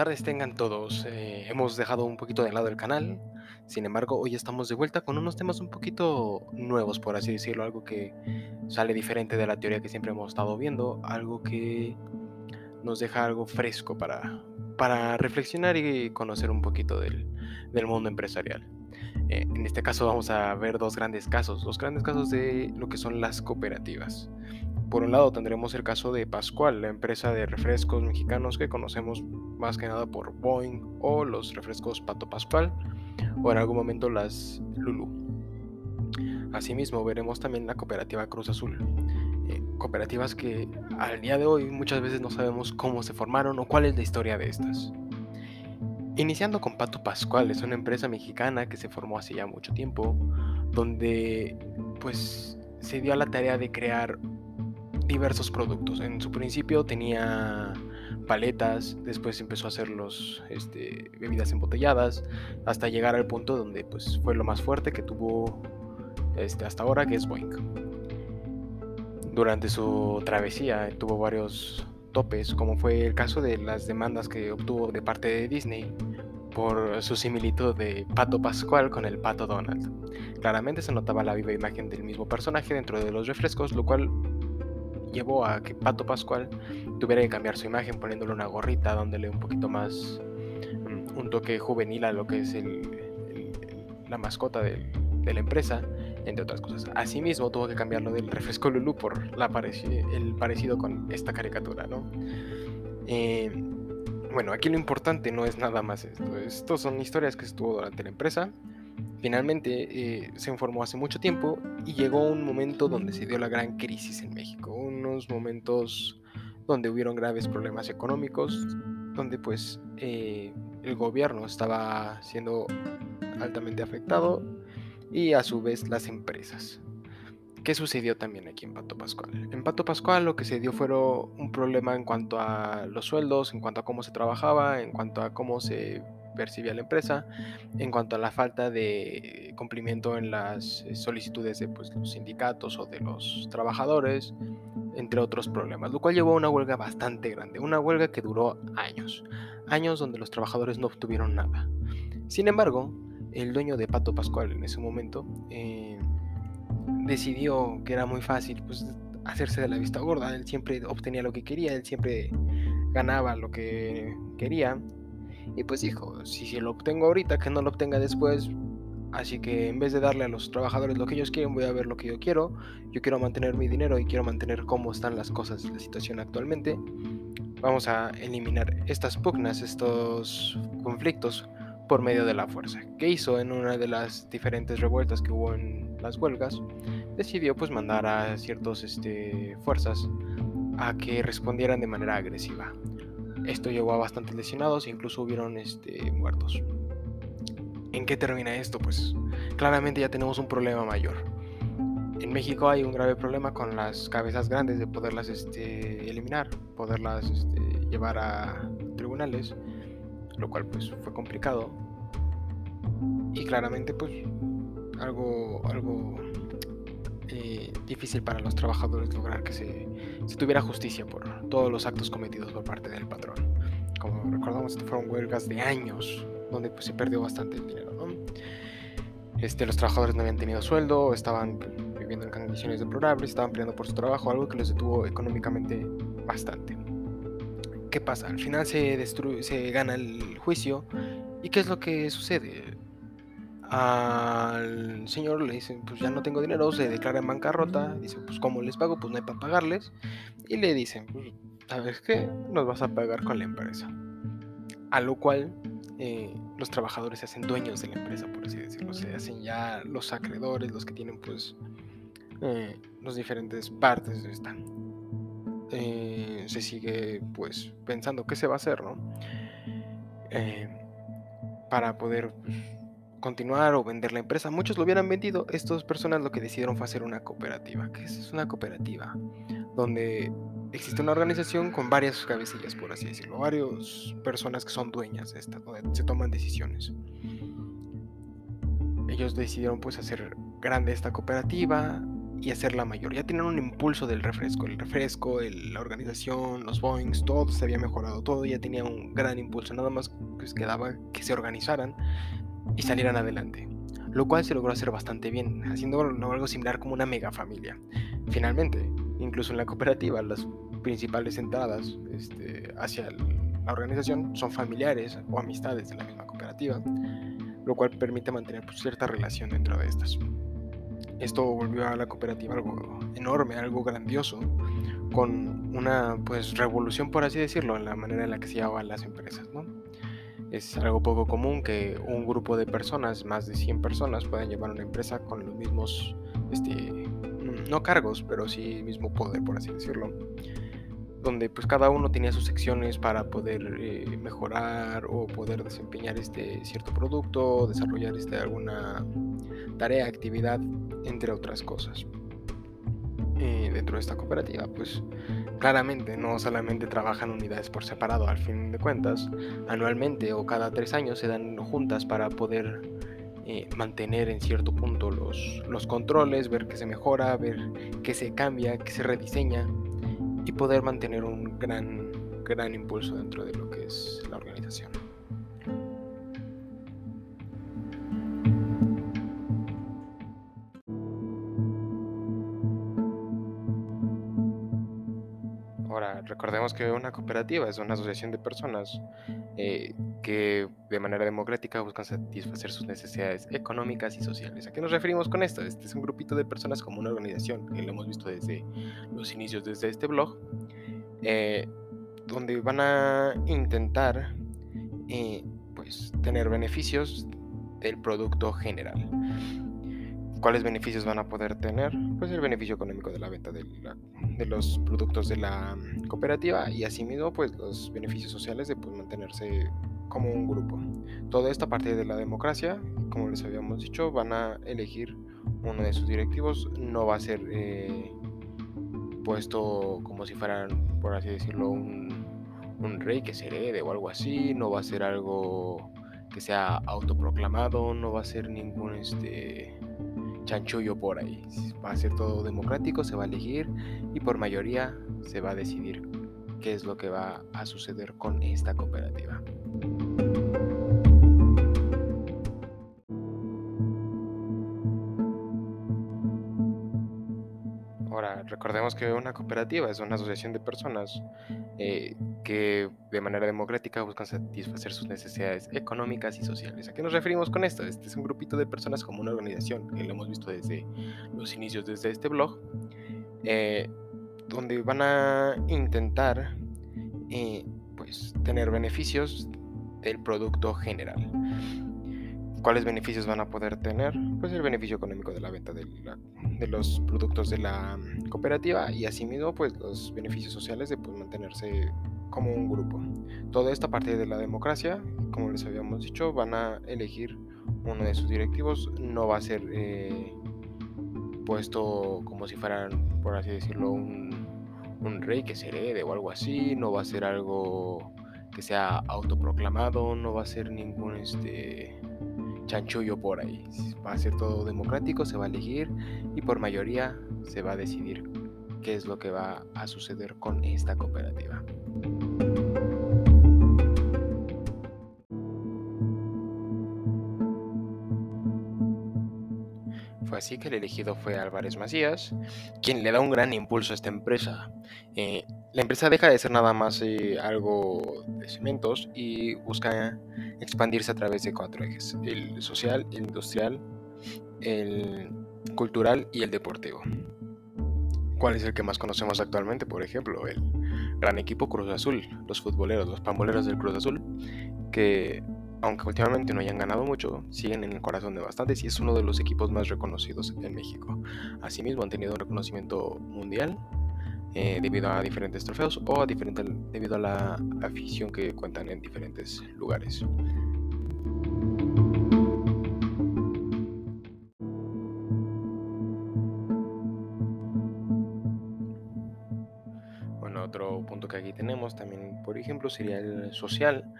Tardes tengan todos. Eh, hemos dejado un poquito de lado el canal. Sin embargo, hoy estamos de vuelta con unos temas un poquito nuevos, por así decirlo. Algo que sale diferente de la teoría que siempre hemos estado viendo. Algo que nos deja algo fresco para, para reflexionar y conocer un poquito del, del mundo empresarial. Eh, en este caso vamos a ver dos grandes casos. Dos grandes casos de lo que son las cooperativas. Por un lado tendremos el caso de Pascual, la empresa de refrescos mexicanos que conocemos más que nada por Boeing o los refrescos Pato Pascual o en algún momento las Lulu. Asimismo veremos también la cooperativa Cruz Azul, eh, cooperativas que al día de hoy muchas veces no sabemos cómo se formaron o cuál es la historia de estas. Iniciando con Pato Pascual, es una empresa mexicana que se formó hace ya mucho tiempo, donde pues se dio a la tarea de crear diversos productos. En su principio tenía paletas, después empezó a hacer los este, bebidas embotelladas, hasta llegar al punto donde pues, fue lo más fuerte que tuvo este, hasta ahora, que es Boeing. Durante su travesía tuvo varios topes, como fue el caso de las demandas que obtuvo de parte de Disney por su similitud de Pato Pascual con el Pato Donald. Claramente se notaba la viva imagen del mismo personaje dentro de los refrescos, lo cual llevó a que Pato Pascual tuviera que cambiar su imagen poniéndole una gorrita, dándole un poquito más mm, un toque juvenil a lo que es la mascota de la empresa, entre otras cosas. Asimismo, tuvo que cambiarlo del refresco Lulu por el parecido con esta caricatura, ¿no? Eh, bueno, aquí lo importante no es nada más esto. Estos son historias que estuvo durante la empresa Finalmente eh, se informó hace mucho tiempo y llegó un momento donde se dio la gran crisis en México, momentos donde hubieron graves problemas económicos, donde pues eh, el gobierno estaba siendo altamente afectado y a su vez las empresas. ¿Qué sucedió también aquí en Pato Pascual? En Pato Pascual lo que se dio fue un problema en cuanto a los sueldos, en cuanto a cómo se trabajaba, en cuanto a cómo se percibía la empresa en cuanto a la falta de cumplimiento en las solicitudes de pues, los sindicatos o de los trabajadores, entre otros problemas, lo cual llevó a una huelga bastante grande, una huelga que duró años, años donde los trabajadores no obtuvieron nada. Sin embargo, el dueño de Pato Pascual en ese momento eh, decidió que era muy fácil pues, hacerse de la vista gorda, él siempre obtenía lo que quería, él siempre ganaba lo que quería y pues dijo, si, si lo obtengo ahorita, que no lo obtenga después. Así que en vez de darle a los trabajadores lo que ellos quieren, voy a ver lo que yo quiero. Yo quiero mantener mi dinero y quiero mantener cómo están las cosas, la situación actualmente. Vamos a eliminar estas pugnas, estos conflictos por medio de la fuerza. ¿Qué hizo en una de las diferentes revueltas que hubo en las huelgas? Decidió pues mandar a ciertas este, fuerzas a que respondieran de manera agresiva. Esto llevó a bastantes lesionados e incluso hubieron este, muertos. ¿En qué termina esto? Pues claramente ya tenemos un problema mayor. En México hay un grave problema con las cabezas grandes de poderlas este, eliminar, poderlas este, llevar a tribunales, lo cual pues fue complicado. Y claramente pues algo, algo eh, difícil para los trabajadores lograr que se, tuviera justicia por todos los actos cometidos por parte del patrón. Como recordamos, fueron huelgas de años donde pues, se perdió bastante el dinero. Este, los trabajadores no habían tenido sueldo, estaban viviendo en condiciones deplorables, estaban peleando por su trabajo, algo que les detuvo económicamente bastante. ¿Qué pasa? Al final se, se gana el juicio y ¿qué es lo que sucede? al señor le dicen, pues ya no tengo dinero, se declara en bancarrota, dice, pues ¿cómo les pago? Pues no hay para pagarles. Y le dicen, pues, ¿sabes qué? Nos vas a pagar con la empresa. A lo cual eh, los trabajadores se hacen dueños de la empresa, por así decirlo. Se hacen ya los acreedores, los que tienen pues eh, las diferentes partes de esta. Eh, se sigue pues pensando qué se va a hacer, ¿no? para poder... Continuar o vender la empresa. Muchos lo hubieran vendido. Estas personas lo que decidieron fue hacer una cooperativa. ¿Qué es una cooperativa? Donde existe una organización con varias cabecillas, por así decirlo. Varias personas que son dueñas de esta, donde se toman decisiones. Ellos decidieron pues hacer grande esta cooperativa y hacerla mayor. Ya tenían un impulso del refresco. El refresco, la organización, los Boeings, todo se había mejorado. Todo ya tenía un gran impulso. Nada más pues, quedaba que se organizaran y salieran adelante. Lo cual se logró hacer bastante bien, haciendo algo similar como una mega familia. Finalmente, incluso en la cooperativa, las principales entradas este, hacia la organización son familiares o amistades de la misma cooperativa, lo cual permite mantener pues, cierta relación dentro de estas. Esto volvió a la cooperativa algo enorme, algo grandioso, con una pues revolución, por así decirlo, en la manera en la que se llevaban las empresas. ¿no? Es algo poco común que un grupo de personas, más de 100 personas, puedan llevar una empresa con los mismos, este, no cargos, pero sí mismo poder, por así decirlo donde pues cada uno tenía sus secciones para poder eh, mejorar o poder desempeñar este cierto producto, desarrollar este, alguna tarea, actividad, entre otras cosas. Eh, dentro de esta cooperativa, pues claramente no solamente trabajan unidades por separado, al fin de cuentas, anualmente o cada tres años se dan juntas para poder eh, mantener en cierto punto los, los controles, ver qué se mejora, ver qué se cambia, qué se rediseña y poder mantener un gran, gran impulso dentro de lo que es la organización. Recordemos que una cooperativa es una asociación de personas eh, que de manera democrática buscan satisfacer sus necesidades económicas y sociales. ¿A qué nos referimos con esto? Este es un grupito de personas como una organización, que lo hemos visto desde los inicios, desde este blog, eh, donde van a intentar eh, pues, tener beneficios del producto general. ¿Cuáles beneficios van a poder tener? Pues el beneficio económico de la venta de, los productos de la cooperativa y asimismo pues los beneficios sociales de pues, mantenerse como un grupo. Todo esto a partir de la democracia, como les habíamos dicho, van a elegir uno de sus directivos, no va a ser eh, puesto como si fueran, por así decirlo, un, un rey que se herede o algo así, no va a ser algo que sea autoproclamado, no va a ser ningún este chanchullo por ahí. Va a ser todo democrático, se va a elegir y por mayoría se va a decidir qué es lo que va a suceder con esta cooperativa. Recordemos que una cooperativa es una asociación de personas eh, que de manera democrática buscan satisfacer sus necesidades económicas y sociales. ¿A qué nos referimos con esto? Este es un grupito de personas como una organización, que lo hemos visto desde los inicios, desde este blog, eh, donde van a intentar eh, pues, tener beneficios del producto general. ¿Cuáles beneficios van a poder tener? Pues el beneficio económico de la venta de, los productos de la cooperativa y asimismo pues los beneficios sociales de pues, mantenerse como un grupo. Todo esto a partir de la democracia, como les habíamos dicho, van a elegir uno de sus directivos, no va a ser eh, puesto como si fueran, por así decirlo, un, un rey que se herede o algo así, no va a ser algo que sea autoproclamado, no va a ser ningún este chanchullo por ahí. Va a ser todo democrático, se va a elegir y por mayoría se va a decidir qué es lo que va a suceder con esta cooperativa. Fue así que el elegido fue Álvarez Macías, quien le da un gran impulso a esta empresa. Eh, la empresa deja de ser nada más eh, algo de cementos y busca expandirse a través de cuatro ejes, el social, el industrial, el cultural y el deportivo. ¿Cuál es el que más conocemos actualmente? Por ejemplo, el gran equipo Cruz Azul, los futboleros, los pamboleros del Cruz Azul, que aunque últimamente no hayan ganado mucho, siguen en el corazón de bastantes y es uno de los equipos más reconocidos en México. Asimismo, han tenido un reconocimiento mundial eh, debido a diferentes trofeos o a diferente, debido a la afición que cuentan en diferentes lugares. otro punto que aquí tenemos también, por ejemplo, sería el social,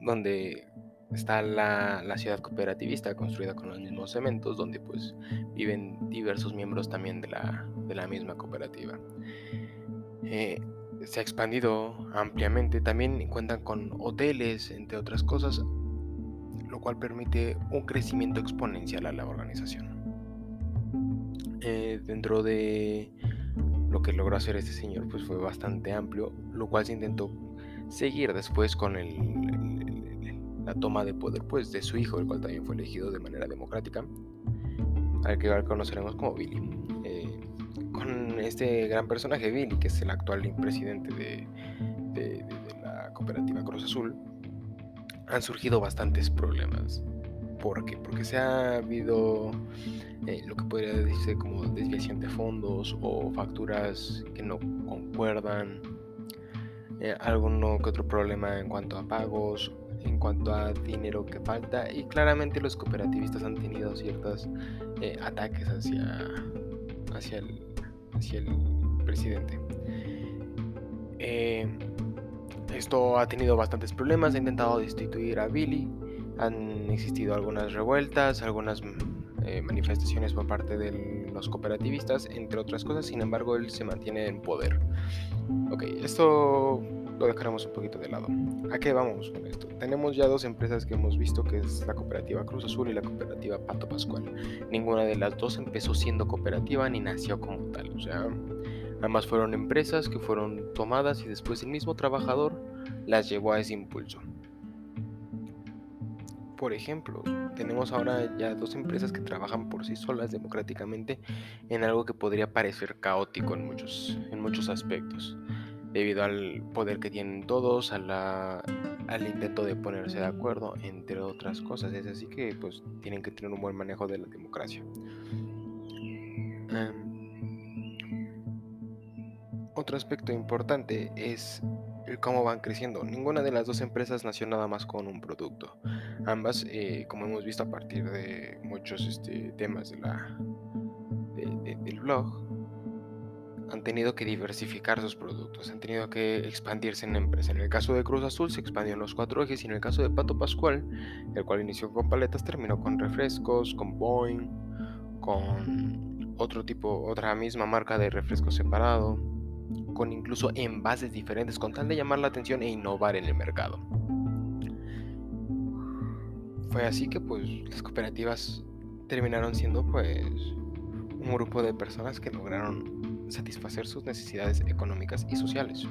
donde está la, ciudad cooperativista construida con los mismos cementos, donde pues viven diversos miembros también de la, misma cooperativa. Eh, se ha expandido ampliamente, también cuentan con hoteles, entre otras cosas, lo cual permite un crecimiento exponencial a la organización. Eh, dentro de lo que logró hacer este señor, pues fue bastante amplio, lo cual se intentó seguir después con la toma de poder pues, de su hijo, el cual también fue elegido de manera democrática, al que ahora conoceremos como Billy. Eh, con este gran personaje, Billy, que es el actual presidente de, de la cooperativa Cruz Azul, han surgido bastantes problemas. ¿Por qué? Porque se ha habido eh, lo que podría decirse como desviación de fondos o facturas que no concuerdan, eh, alguno que otro problema en cuanto a pagos, en cuanto a dinero que falta y claramente los cooperativistas han tenido ciertos eh, ataques hacia, hacia, el, presidente. esto ha tenido bastantes problemas, ha intentado destituir a Billy, han existido algunas revueltas, algunas eh, manifestaciones por parte de los cooperativistas, entre otras cosas, sin embargo él se mantiene en poder. Ok, esto lo dejaremos un poquito de lado. ¿A qué vamos con esto? Tenemos ya dos empresas que hemos visto, que es la cooperativa Cruz Azul y la cooperativa Pato Pascual. Ninguna de las dos empezó siendo cooperativa ni nació como tal. O sea, ambas fueron empresas que fueron tomadas y después el mismo trabajador las llevó a ese impulso. Por ejemplo, tenemos ahora ya dos empresas que trabajan por sí solas democráticamente en algo que podría parecer caótico en muchos, en muchos aspectos, debido al poder que tienen todos, a al intento de ponerse de acuerdo, entre otras cosas. Es así que pues tienen que tener un buen manejo de la democracia. otro aspecto importante es cómo van creciendo. Ninguna de las dos empresas nació nada más con un producto. Ambas, eh, como hemos visto a partir de muchos este, temas de la, del blog, han tenido que diversificar sus productos, han tenido que expandirse en la empresa. En el caso de Cruz Azul se expandió en los cuatro ejes y en el caso de Pato Pascual, el cual inició con paletas, terminó con refrescos, con Boeing, con otro tipo, otra misma marca de refresco separado, con incluso envases diferentes, con tal de llamar la atención e innovar en el mercado. Fue así que pues las cooperativas terminaron siendo pues un grupo de personas que lograron satisfacer sus necesidades económicas y sociales.